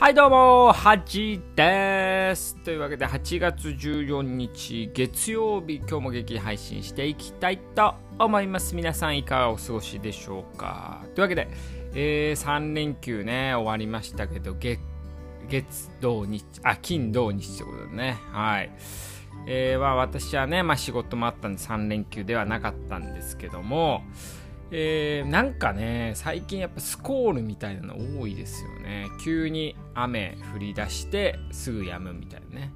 はいどうも、はじです。というわけで8月14日月曜日、今日も劇配信していきたいと思います。皆さんいかがお過ごしでしょうかというわけで、えー、3連休ね、終わりましたけど、月、月、土、日、あ、金、土、日ってことでね。はい。えー、は私はね、まあ仕事もあったんで3連休ではなかったんですけども、えー、なんかね、最近やっぱスコールみたいなの多いですよね。急に雨降り出してすぐ止むみたいなね。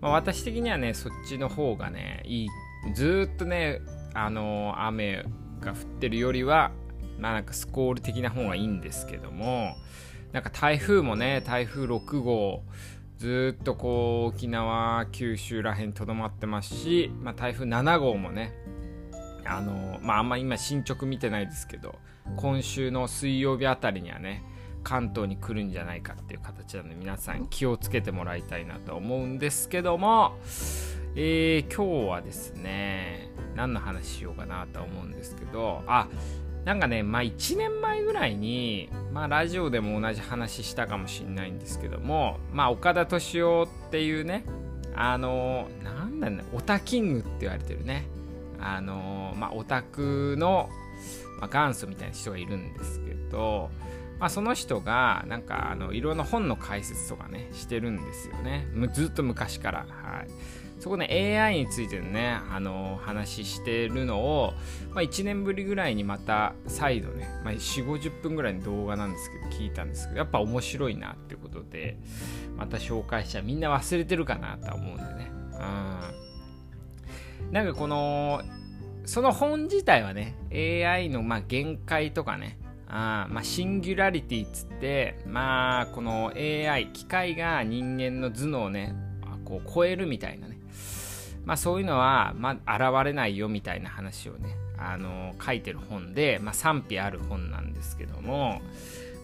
まあ、私的にはね、そっちの方がね、いい。ずっとね、あのー、雨が降ってるよりは、まあなんかスコール的な方がいいんですけども、なんか台風もね、台風6号、ずっとこう沖縄、九州らへんとどまってますし、まあ、台風7号もね、あのまああんま今進捗見てないですけど今週の水曜日あたりにはね関東に来るんじゃないかっていう形なので皆さん気をつけてもらいたいなと思うんですけども、えー、今日はですね何の話しようかなと思うんですけどあなんかねまあ1年前ぐらいにまあラジオでも同じ話したかもしれないんですけどもまあ岡田敏夫っていうねあのなんだねオタキングって言われてるねあのまあ、オタクの、まあ、元祖みたいな人がいるんですけど、まあ、その人がなんかあのいろんな本の解説とかねしてるんですよね。ずっと昔から、はい、そこね AI についてのねあの話してるのを、まあ、1年ぶりぐらいにまた再度ね、まあ、4 5 0分ぐらいの動画なんですけど聞いたんですけどやっぱ面白いなっていうことでまた紹介した。みんな忘れてるかなとは思うんでね。うん。なんかこのその本自体はね AI のまあ限界とかねあまあ、シンギュラリティっつってまあこの AI 機械が人間の頭脳をねこう超えるみたいなね。まあそういうのはまあ現れないよみたいな話をねあの書いてる本で、まあ、賛否ある本なんですけども、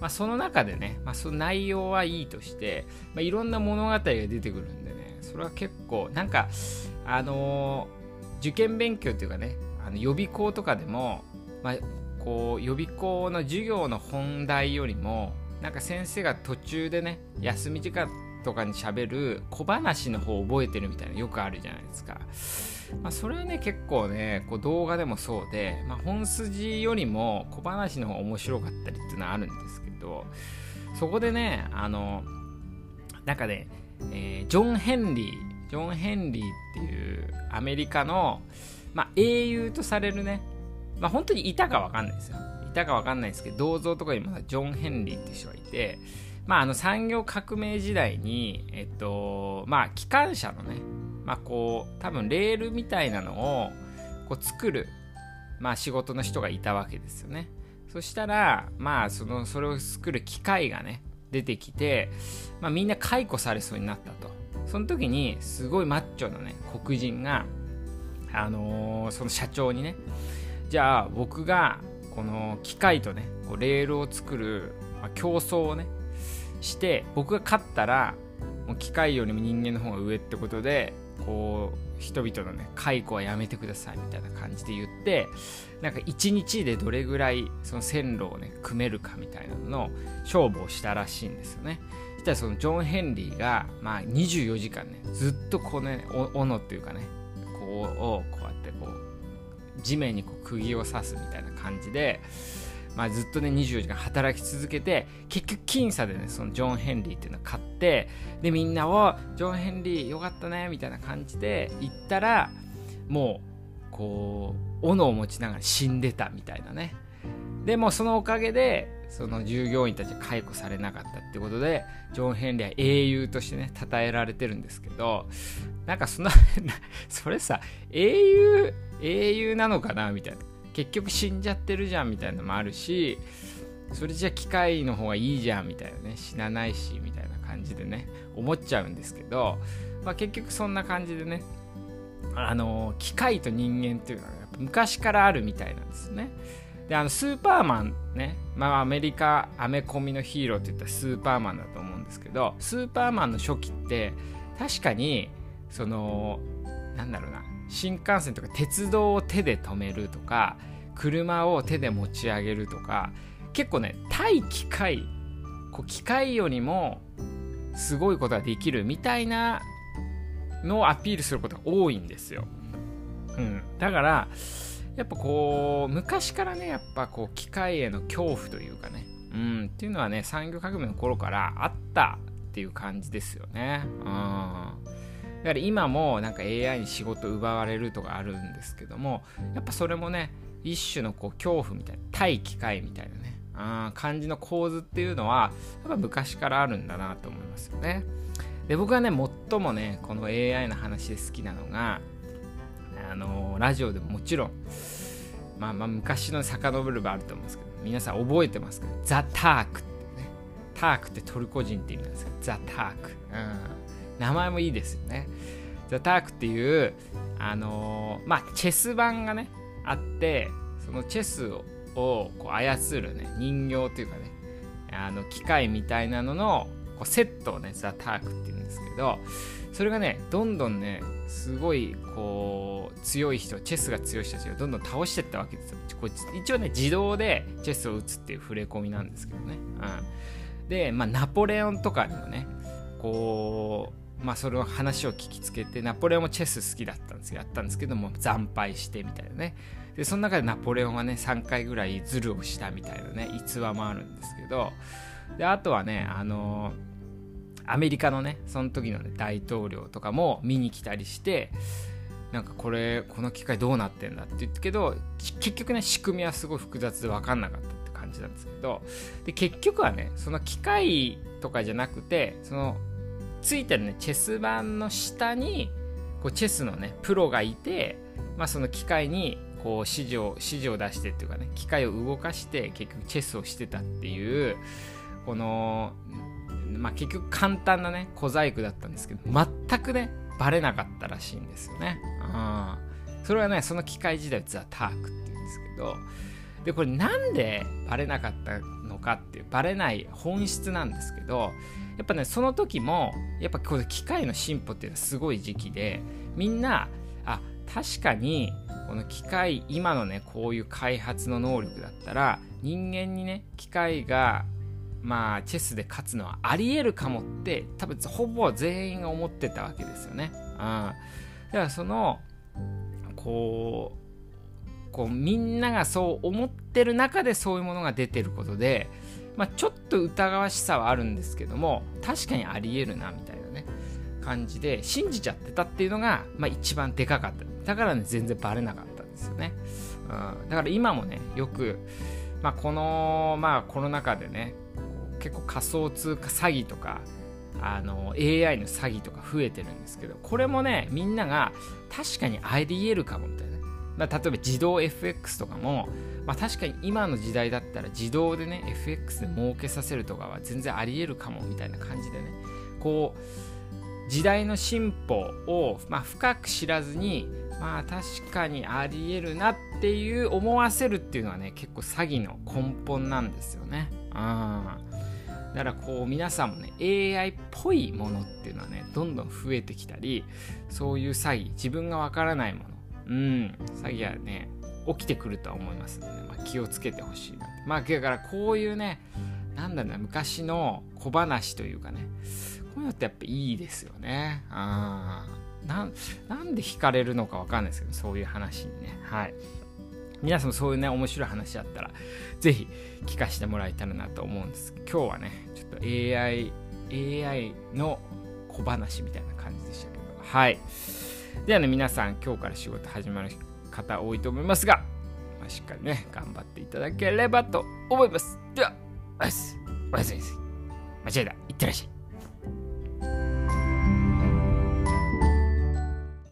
まあ、その中でね、まあ、その内容はいいとして、まあ、いろんな物語が出てくるんでねそれは結構なんかあのー受験勉強っていうかねあの予備校とかでも、まあ、こう予備校の授業の本題よりもなんか先生が途中でね休み時間とかにしゃべる小話の方を覚えてるみたいなよくあるじゃないですか。まあ、それはね結構ねこう動画でもそうで、まあ、本筋よりも小話の方が面白かったりっていうのはあるんですけどそこでねあのなんかね、えー、ジョン・ヘンリージョン・ヘンリーっていうアメリカの、まあ、英雄とされるね、まあ、本当にいたかわかんないですよ。いたかわかんないですけど、銅像とかにもジョン・ヘンリーって人がいて、まあ、あの産業革命時代に、えっと、まあ、機関車のね、まあ、こう、多分レールみたいなのをこう作る、まあ、仕事の人がいたわけですよね。そしたら、まあ、その、それを作る機械がね、出てきて、まあ、みんな解雇されそうになったと。その時にすごいマッチョのね黒人があのー、その社長にねじゃあ僕がこの機械とねこうレールを作る、まあ、競争をねして僕が勝ったらもう機械よりも人間の方が上ってことでこう人々のね解雇はやめてくださいみたいな感じで言ってなんか1日でどれぐらいその線路をね組めるかみたいなのの勝負をしたらしいんですよね。したらそのジョン・ヘンリーが、まあ、24時間ねずっとこうね斧っていうかねこうをこうやってこう地面にこう釘を刺すみたいな感じで、まあ、ずっとね24時間働き続けて結局僅差でねそのジョン・ヘンリーっていうのを買ってでみんなをジョン・ヘンリーよかったねみたいな感じで行ったらもうこう斧を持ちながら死んでたみたいなね。でもそのおかげでその従業員たちが解雇されなかったってことでジョン・ヘンリーは英雄としてね称えられてるんですけどなんかその それさ英雄英雄なのかなみたいな結局死んじゃってるじゃんみたいなのもあるしそれじゃ機械の方がいいじゃんみたいなね死なないしみたいな感じでね思っちゃうんですけど、まあ、結局そんな感じでねあの機械と人間っていうのは昔からあるみたいなんですね。であのスーパーマンね、まあ、アメリカアメコミのヒーローって言ったらスーパーマンだと思うんですけどスーパーマンの初期って確かにそのなんだろうな。新幹線とか鉄道を手で止めるとか車を手で持ち上げるとか結構ね対機械こう機械よりもすごいことができるみたいなのをアピールすることが多いんですよ。うん、だからやっぱこう昔からねやっぱこう機械への恐怖というかね、うん、っていうのはね産業革命の頃からあったっていう感じですよね。うん、だから今もなんか AI に仕事奪われるとかあるんですけどもやっぱそれもね一種のこう恐怖みたいな対機械みたいなねあ感じの構図っていうのはやっぱ昔からあるんだなと思いますよね。で僕はね最もねこの AI の話で好きなのがあのラジオでももちろんまあまあ昔の遡る場あると思うんですけど皆さん覚えてますけどザ・タークってね。タークってトルコ人って意味なんですけどザ・ターク、うん、名前もいいですよね。ザ・タークっていうあの、まあチェス盤がねあってそのチェスををこう操るね人形というかねあの機械みたいなののこうセットをねザ・タークっていうんですけどそれがねどんどんねすごいこう強い人チェスが強い人たちがどんどん倒してったわけですよ。こ一応ね自動でチェスを打つっていう触れ込みなんですけどね、うん、で、まあ、ナポレオンとかにもねこうまあその話を聞きつけてナポレオンもチェス好きだったんですやったんですけども惨敗してみたいなね。でその中でナポレオンはね3回ぐらいズルをしたみたいなね逸話もあるんですけど。であとはねあのアメリカのねその時の、ね、大統領とかも見に来たりしてなんかこれこの機械どうなってんだって言ったけど結局ね仕組みはすごい複雑で分かんなかったって感じなんですけどで結局はねその機械とかじゃなくてそのついてるねチェス盤の下にこうチェスのねプロがいて、まあ、その機械にこう指示を指示を出してっていうかね機械を動かして結局チェスをしてたっていうこのまあ結局簡単なね小細工だったんですけど全くねバレなかったらしいんですよね。うん、それはねその機械時代ザ・タークっていうんですけどでこれなんでバレなかったのかっていうバレない本質なんですけどやっぱねその時もやっぱこの機械の進歩っていうのはすごい時期でみんなあ確かにこの機械今のねこういう開発の能力だったら人間にね機械がまあチェスで勝つのはありえるかもって多分ほぼ全員が思ってたわけですよね。うん、だからそのこうこうみんながそう思ってる中でそういうものが出てることで、まあ、ちょっと疑わしさはあるんですけども確かにありえるなみたいなね感じで信じちゃってたっていうのが、まあ、一番でかかった。だからね全然バレなかったんですよね、うん、だから今もねよく、まあ、この、まあ、コロナ禍でね結構仮想通貨詐欺とかあの AI の詐欺とか増えてるんですけどこれもねみんなが確かにありえるかもみたいな、ま、例えば自動 FX とかも、まあ、確かに今の時代だったら自動でね FX で儲けさせるとかは全然ありえるかもみたいな感じでね。こう時代の進歩を、まあ、深く知らずにまあ確かにありえるなっていう思わせるっていうのはね結構詐欺の根本なんですよね。うん。だからこう皆さんもね AI っぽいものっていうのはねどんどん増えてきたりそういう詐欺自分がわからないものうん詐欺はね起きてくるとは思いますので、ね、まあ、気をつけてほしいなまあだからこういうねなんだろうな昔の小話というかねこういうのってやっぱいいですよね。あななんで惹かれるのかわかんないですけどそういう話にね。はい。皆さんもそういうね面白い話あったらぜひ聞かせてもらえたらなと思うんです。今日はねちょっと AI AI の小話みたいな感じでしたけど。はい。ではね皆さん今日から仕事始まる方多いと思いますが、まあ、しっかりね頑張っていただければと思います。ではおやすみ。おやすみ間違えた。いってらっしゃい。